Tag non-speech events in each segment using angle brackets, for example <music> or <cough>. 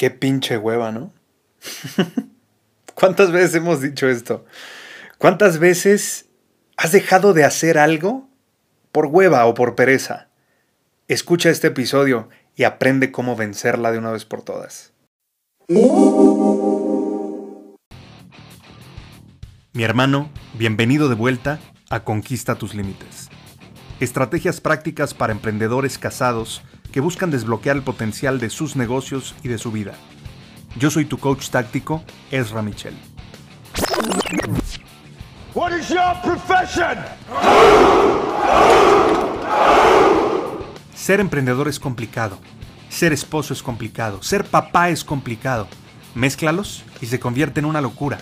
Qué pinche hueva, ¿no? <laughs> ¿Cuántas veces hemos dicho esto? ¿Cuántas veces has dejado de hacer algo por hueva o por pereza? Escucha este episodio y aprende cómo vencerla de una vez por todas. Mi hermano, bienvenido de vuelta a Conquista tus Límites. Estrategias prácticas para emprendedores casados que buscan desbloquear el potencial de sus negocios y de su vida. Yo soy tu coach táctico, Ezra Michel. What is your profession? Ser emprendedor es complicado. Ser esposo es complicado. Ser papá es complicado. Mézclalos y se convierte en una locura.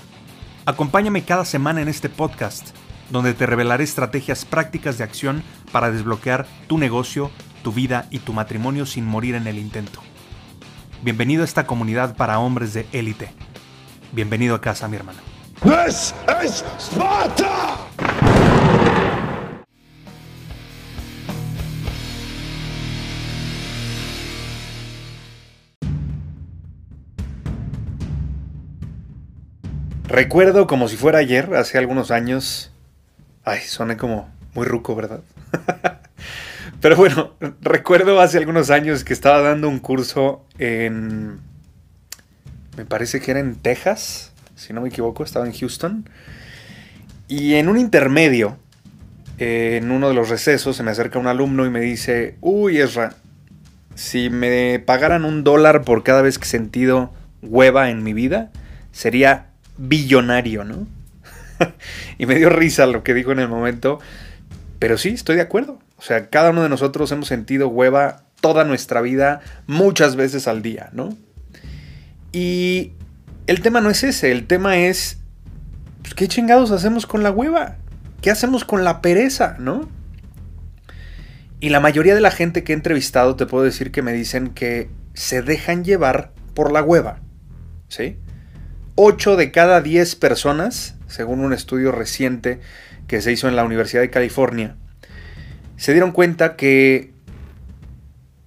Acompáñame cada semana en este podcast, donde te revelaré estrategias prácticas de acción para desbloquear tu negocio, tu vida y tu matrimonio sin morir en el intento. Bienvenido a esta comunidad para hombres de élite. Bienvenido a casa, mi hermano. This is Sparta! Recuerdo como si fuera ayer, hace algunos años. Ay, soné como muy ruco, ¿verdad? <laughs> Pero bueno, <laughs> recuerdo hace algunos años que estaba dando un curso en... Me parece que era en Texas, si no me equivoco, estaba en Houston. Y en un intermedio, en uno de los recesos, se me acerca un alumno y me dice, uy, Ezra, si me pagaran un dólar por cada vez que he sentido hueva en mi vida, sería billonario, ¿no? <laughs> y me dio risa lo que dijo en el momento, pero sí, estoy de acuerdo. O sea, cada uno de nosotros hemos sentido hueva toda nuestra vida, muchas veces al día, ¿no? Y el tema no es ese, el tema es, pues, ¿qué chingados hacemos con la hueva? ¿Qué hacemos con la pereza, no? Y la mayoría de la gente que he entrevistado te puedo decir que me dicen que se dejan llevar por la hueva, ¿sí? 8 de cada 10 personas, según un estudio reciente que se hizo en la Universidad de California, se dieron cuenta que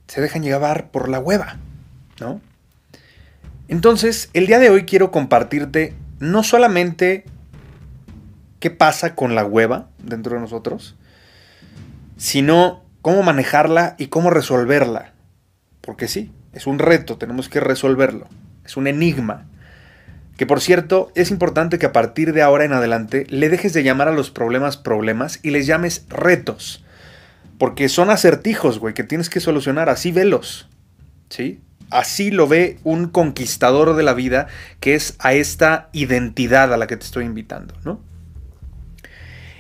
se dejan llevar por la hueva, ¿no? Entonces, el día de hoy quiero compartirte no solamente qué pasa con la hueva dentro de nosotros, sino cómo manejarla y cómo resolverla. Porque sí, es un reto, tenemos que resolverlo. Es un enigma. Que por cierto, es importante que a partir de ahora en adelante le dejes de llamar a los problemas problemas y les llames retos. Porque son acertijos, güey, que tienes que solucionar. Así velos. ¿Sí? Así lo ve un conquistador de la vida, que es a esta identidad a la que te estoy invitando, ¿no?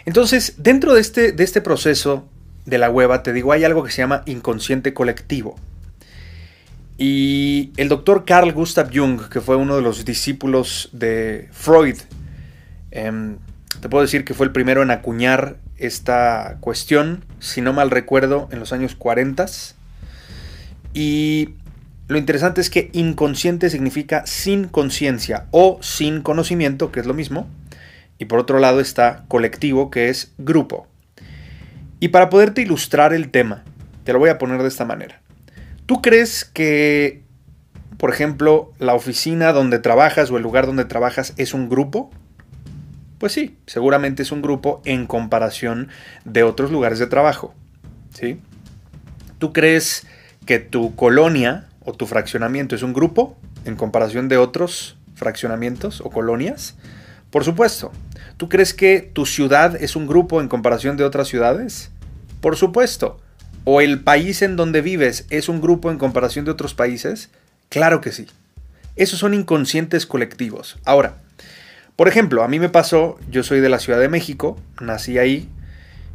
Entonces, dentro de este, de este proceso de la hueva, te digo, hay algo que se llama inconsciente colectivo. Y el doctor Carl Gustav Jung, que fue uno de los discípulos de Freud, em, te puedo decir que fue el primero en acuñar esta cuestión, si no mal recuerdo, en los años 40. Y lo interesante es que inconsciente significa sin conciencia o sin conocimiento, que es lo mismo. Y por otro lado está colectivo, que es grupo. Y para poderte ilustrar el tema, te lo voy a poner de esta manera. ¿Tú crees que, por ejemplo, la oficina donde trabajas o el lugar donde trabajas es un grupo? Pues sí, seguramente es un grupo en comparación de otros lugares de trabajo. ¿Sí? ¿Tú crees que tu colonia o tu fraccionamiento es un grupo en comparación de otros fraccionamientos o colonias? Por supuesto. ¿Tú crees que tu ciudad es un grupo en comparación de otras ciudades? Por supuesto. ¿O el país en donde vives es un grupo en comparación de otros países? Claro que sí. Esos son inconscientes colectivos. Ahora, por ejemplo, a mí me pasó, yo soy de la Ciudad de México, nací ahí,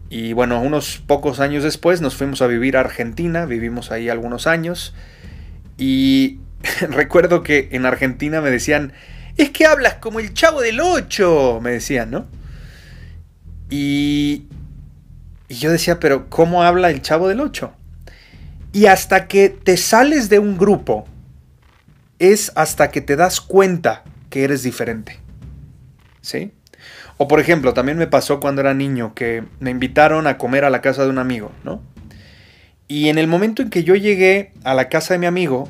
y bueno, unos pocos años después nos fuimos a vivir a Argentina, vivimos ahí algunos años, y <laughs> recuerdo que en Argentina me decían, es que hablas como el chavo del 8, me decían, ¿no? Y, yo decía, pero ¿cómo habla el chavo del 8? Y hasta que te sales de un grupo, es hasta que te das cuenta que eres diferente. ¿Sí? O por ejemplo, también me pasó cuando era niño que me invitaron a comer a la casa de un amigo, ¿no? Y en el momento en que yo llegué a la casa de mi amigo,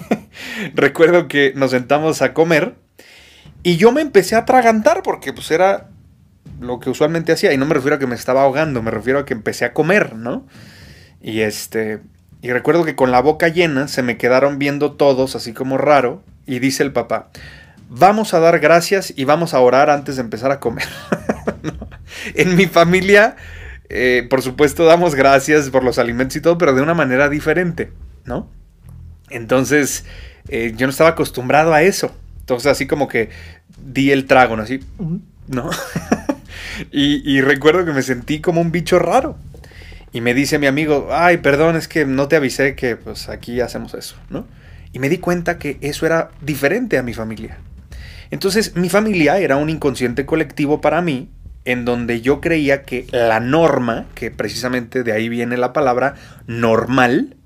<laughs> recuerdo que nos sentamos a comer y yo me empecé a atragantar porque pues era lo que usualmente hacía. Y no me refiero a que me estaba ahogando, me refiero a que empecé a comer, ¿no? Y este. Y recuerdo que con la boca llena se me quedaron viendo todos así como raro. Y dice el papá, vamos a dar gracias y vamos a orar antes de empezar a comer. <laughs> En mi familia, eh, por supuesto, damos gracias por los alimentos y todo, pero de una manera diferente, ¿no? Entonces, eh, yo no estaba acostumbrado a eso. Entonces, así como que di el trago, ¿no? Así, ¿no? <laughs> y, recuerdo que me sentí como un bicho raro. Y me dice mi amigo, ay, perdón, es que no te avisé que pues aquí hacemos eso, ¿no? Y me di cuenta que eso era diferente a mi familia. Entonces, mi familia era un inconsciente colectivo para mí, en donde yo creía que la norma, que precisamente de ahí viene la palabra normal,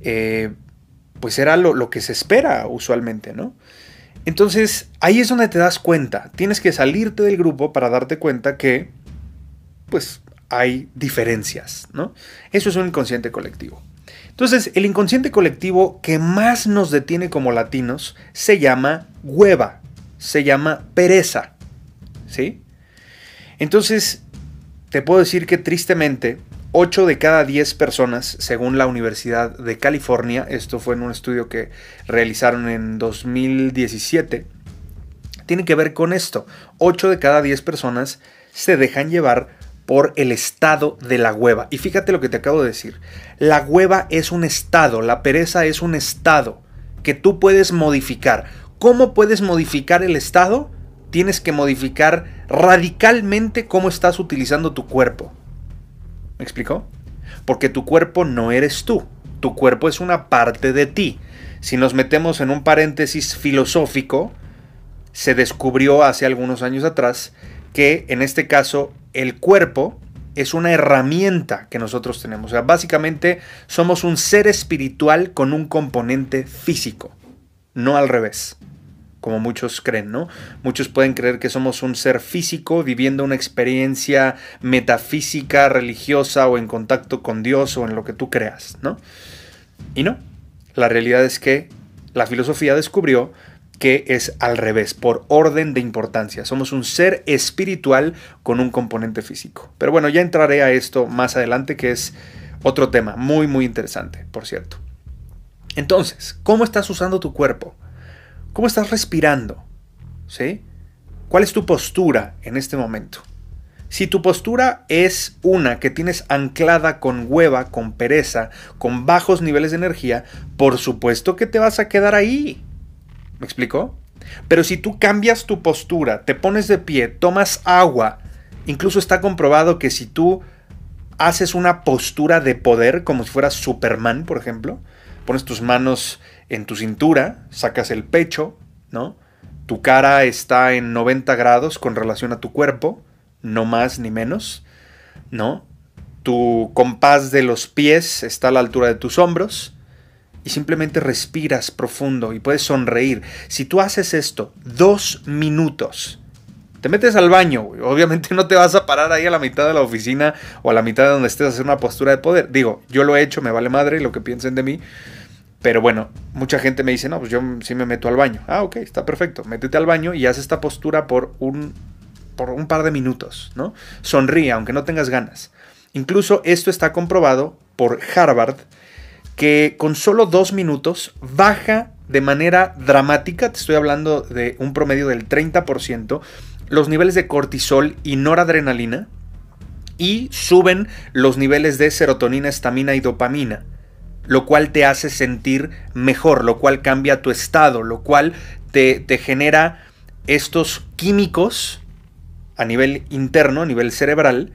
eh, pues era lo, lo, que se espera usualmente, ¿no? Entonces, ahí es donde te das cuenta. Tienes que salirte del grupo para darte cuenta que, pues, hay diferencias, ¿no? Eso es un inconsciente colectivo. Entonces, el inconsciente colectivo que más nos detiene como latinos se llama hueva, se llama pereza, ¿sí? Entonces, te puedo decir que tristemente, 8 de cada 10 personas, según la Universidad de California, esto fue en un estudio que realizaron en 2017, tiene que ver con esto. 8 de cada 10 personas se dejan llevar por el estado de la hueva. Y fíjate lo que te acabo de decir. La hueva es un estado, la pereza es un estado que tú puedes modificar. ¿Cómo puedes modificar el estado? Tienes que modificar radicalmente cómo estás utilizando tu cuerpo. ¿Me explicó? Porque tu cuerpo no eres tú, tu cuerpo es una parte de ti. Si nos metemos en un paréntesis filosófico, se descubrió hace algunos años atrás que en este caso el cuerpo es una herramienta que nosotros tenemos. O sea, básicamente somos un ser espiritual con un componente físico, no al revés como muchos creen, ¿no? Muchos pueden creer que somos un ser físico viviendo una experiencia metafísica, religiosa o en contacto con Dios o en lo que tú creas, ¿no? Y no, la realidad es que la filosofía descubrió que es al revés, por orden de importancia. Somos un ser espiritual con un componente físico. Pero bueno, ya entraré a esto más adelante, que es otro tema muy, muy interesante, por cierto. Entonces, ¿cómo estás usando tu cuerpo? ¿Cómo estás respirando? ¿Sí? ¿Cuál es tu postura en este momento? Si tu postura es una que tienes anclada con hueva, con pereza, con bajos niveles de energía, por supuesto que te vas a quedar ahí. ¿Me explico? Pero si tú cambias tu postura, te pones de pie, tomas agua, incluso está comprobado que si tú haces una postura de poder, como si fueras Superman, por ejemplo, pones tus manos en tu cintura, sacas el pecho, ¿no? Tu cara está en 90 grados con relación a tu cuerpo, no más ni menos, ¿no? Tu compás de los pies está a la altura de tus hombros y simplemente respiras profundo y puedes sonreír. Si tú haces esto dos minutos, te metes al baño, obviamente no te vas a parar ahí a la mitad de la oficina o a la mitad de donde estés a hacer una postura de poder. Digo, yo lo he hecho, me vale madre lo que piensen de mí, pero bueno, mucha gente me dice, no, pues yo sí me meto al baño. Ah, ok, está perfecto. Métete al baño y haz esta postura por un, por un par de minutos, ¿no? Sonríe, aunque no tengas ganas. Incluso esto está comprobado por Harvard, que con solo dos minutos baja de manera dramática, te estoy hablando de un promedio del 30%, los niveles de cortisol y noradrenalina y suben los niveles de serotonina, estamina y dopamina lo cual te hace sentir mejor, lo cual cambia tu estado, lo cual te, genera estos químicos a nivel interno, a nivel cerebral,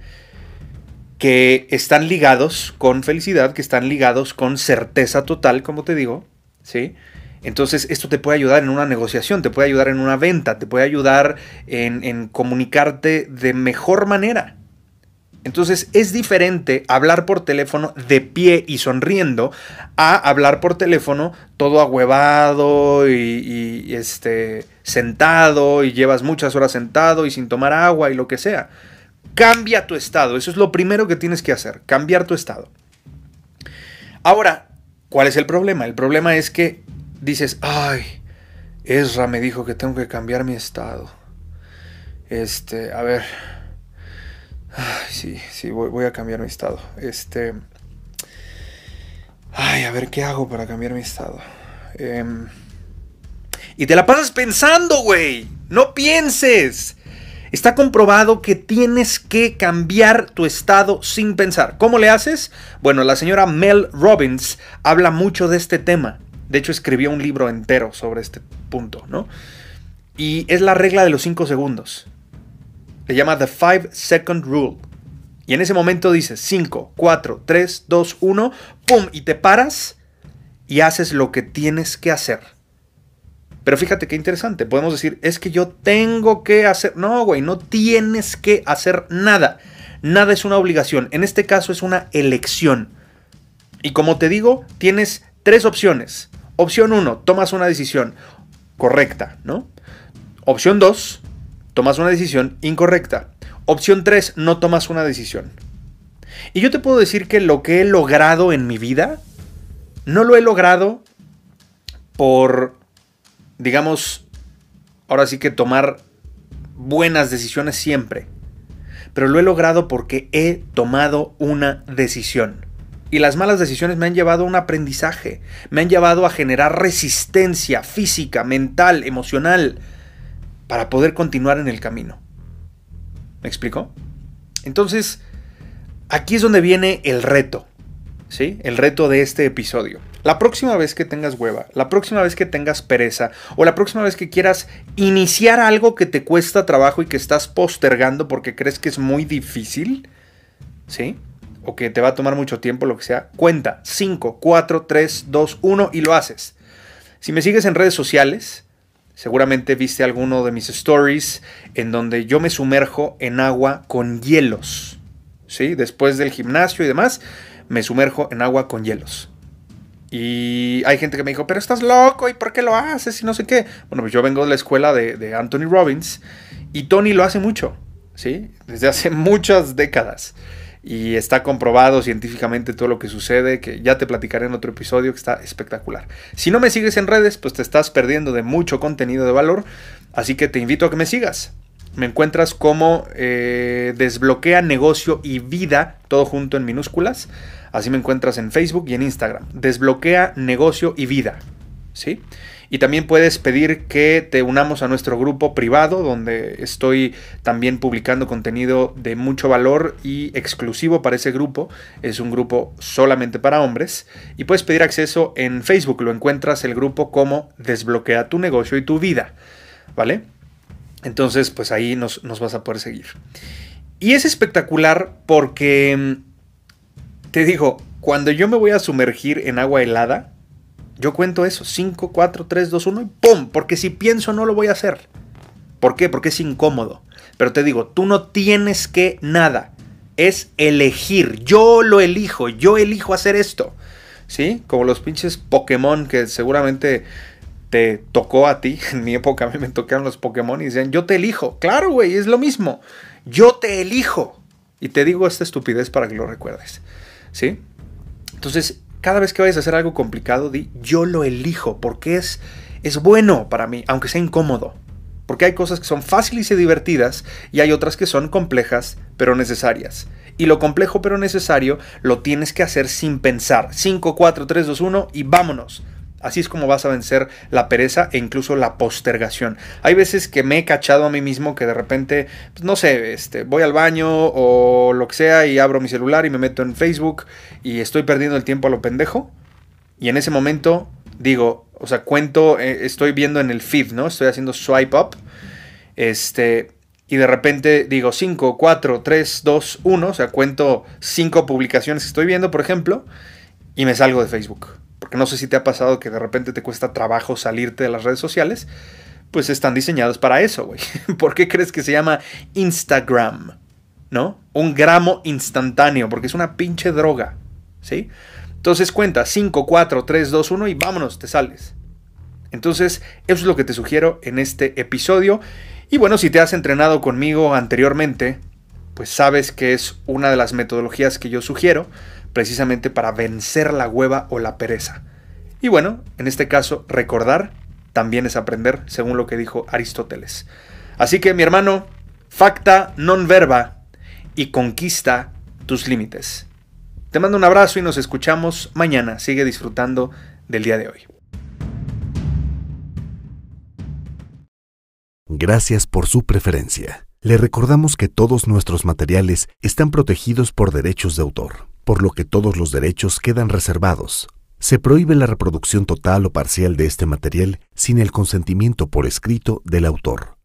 que están ligados con felicidad, que están ligados con certeza total, como te digo, ¿sí? Entonces esto te puede ayudar en una negociación, te puede ayudar en una venta, te puede ayudar en, comunicarte de mejor manera. Entonces es diferente hablar por teléfono de pie y sonriendo a hablar por teléfono todo ahuevado y, este, sentado y llevas muchas horas sentado y sin tomar agua y lo que sea. Cambia tu estado, eso es lo primero que tienes que hacer, cambiar tu estado. Ahora, ¿cuál es el problema? El problema es que dices, ay, Ezra me dijo que tengo que cambiar mi estado. Este, a ver. Ay, sí, sí, voy, a cambiar mi estado. Este. Ay, a ver qué hago para cambiar mi estado. Em, y te la pasas pensando, güey. No pienses. Está comprobado que tienes que cambiar tu estado sin pensar. ¿Cómo le haces? Bueno, la señora Mel Robbins habla mucho de este tema. De hecho, escribió un libro entero sobre este punto, ¿no? Y es la regla de los 5 segundos. Se llama The 5 Second Rule. Y en ese momento dices 5, 4, 3, 2, 1, ¡pum! Y te paras y haces lo que tienes que hacer. Pero fíjate qué interesante. Podemos decir, es que yo tengo que hacer. No, güey, no tienes que hacer nada. Nada es una obligación. En este caso es una elección. Y como te digo, tienes tres opciones. Opción 1, tomas una decisión correcta, ¿no? Opción 2, tomas una decisión incorrecta. Opción 3, no tomas una decisión. Y yo te puedo decir que lo que he logrado en mi vida, no lo he logrado por digamos, ahora sí que tomar buenas decisiones siempre. Pero lo he logrado porque he tomado una decisión. Y las malas decisiones me han llevado a un aprendizaje, me han llevado a generar resistencia física, mental, emocional, para poder continuar en el camino. ¿Me explico? Entonces, aquí es donde viene el reto, ¿sí? El reto de este episodio. La próxima vez que tengas hueva, la próxima vez que tengas pereza o la próxima vez que quieras iniciar algo que te cuesta trabajo y que estás postergando porque crees que es muy difícil, ¿sí? O que te va a tomar mucho tiempo, lo que sea, cuenta 5, 4, 3, 2, 1 y lo haces. Si me sigues en redes sociales, seguramente viste alguno de mis stories en donde yo me sumerjo en agua con hielos, ¿sí? Después del gimnasio y demás, me sumerjo en agua con hielos. Y hay gente que me dijo, pero estás loco, ¿y por qué lo haces? Y no sé qué. Bueno, pues yo vengo de la escuela de, Anthony Robbins y Tony lo hace mucho, ¿sí? Desde hace <laughs> muchas décadas. Y está comprobado científicamente todo lo que sucede, que ya te platicaré en otro episodio, que está espectacular. Si no me sigues en redes, pues te estás perdiendo de mucho contenido de valor, así que te invito a que me sigas. Me encuentras como eh, Desbloquea Negocio y Vida, todo junto en minúsculas. Así me encuentras en Facebook y en Instagram. Desbloquea negocio y vida. ¿Sí? Y también puedes pedir que te unamos a nuestro grupo privado, donde estoy también publicando contenido de mucho valor y exclusivo para ese grupo. Es un grupo solamente para hombres. Y puedes pedir acceso en Facebook. Lo encuentras el grupo como Desbloquea tu negocio y tu vida. ¿Vale? Entonces, pues ahí nos, nos vas a poder seguir. Y es espectacular porque te digo, cuando yo me voy a sumergir en agua helada, yo cuento eso, 5, 4, 3, 2, 1 y ¡pum! Porque si pienso no lo voy a hacer. ¿Por qué? Porque es incómodo. Pero te digo, tú no tienes que nada. Es elegir. Yo lo elijo. Yo elijo hacer esto. ¿Sí? Como los pinches Pokémon que seguramente te tocó a ti. <laughs> En mi época a mí me tocaron los Pokémon y decían, yo te elijo. Claro, güey, es lo mismo. Yo te elijo. Y te digo esta estupidez para que lo recuerdes. ¿sí? Entonces, cada vez que vayas a hacer algo complicado, di, yo lo elijo porque es, es bueno para mí, aunque sea incómodo. Porque hay cosas que son fáciles y divertidas y hay otras que son complejas pero necesarias. Y lo complejo pero necesario lo tienes que hacer sin pensar. 5, 4, 3, 2, 1 y vámonos. Así es como vas a vencer la pereza e incluso la postergación. Hay veces que me he cachado a mí mismo que de repente, pues, no sé, este, voy al baño o lo que sea y abro mi celular y me meto en Facebook y estoy perdiendo el tiempo a lo pendejo. Y en ese momento digo, o sea, cuento, eh, estoy viendo en el feed, ¿no? Estoy haciendo swipe up. Este, y de repente digo 5, 4, 3, 2, 1, o sea, cuento 5 publicaciones que estoy viendo, por ejemplo, y me salgo de Facebook porque no sé si te ha pasado que de repente te cuesta trabajo salirte de las redes sociales, pues están diseñados para eso, güey. <laughs> ¿Por qué crees que se llama Instagram? ¿No? Un gramo instantáneo, porque es una pinche droga, ¿sí? Entonces cuenta 5, 4, 3, 2, 1 y vámonos, te sales. Entonces, eso es lo que te sugiero en este episodio. Y bueno, si te has entrenado conmigo anteriormente, pues sabes que es una de las metodologías que yo sugiero precisamente para vencer la hueva o la pereza. Y bueno, en este caso, recordar también es aprender, según lo que dijo Aristóteles. Así que mi hermano, facta non verba y conquista tus límites. Te mando un abrazo y nos escuchamos mañana. Sigue disfrutando del día de hoy. Gracias por su preferencia. Le recordamos que todos nuestros materiales están protegidos por derechos de autor, por lo que todos los derechos quedan reservados. Se prohíbe la reproducción total o parcial de este material sin el consentimiento por escrito del autor.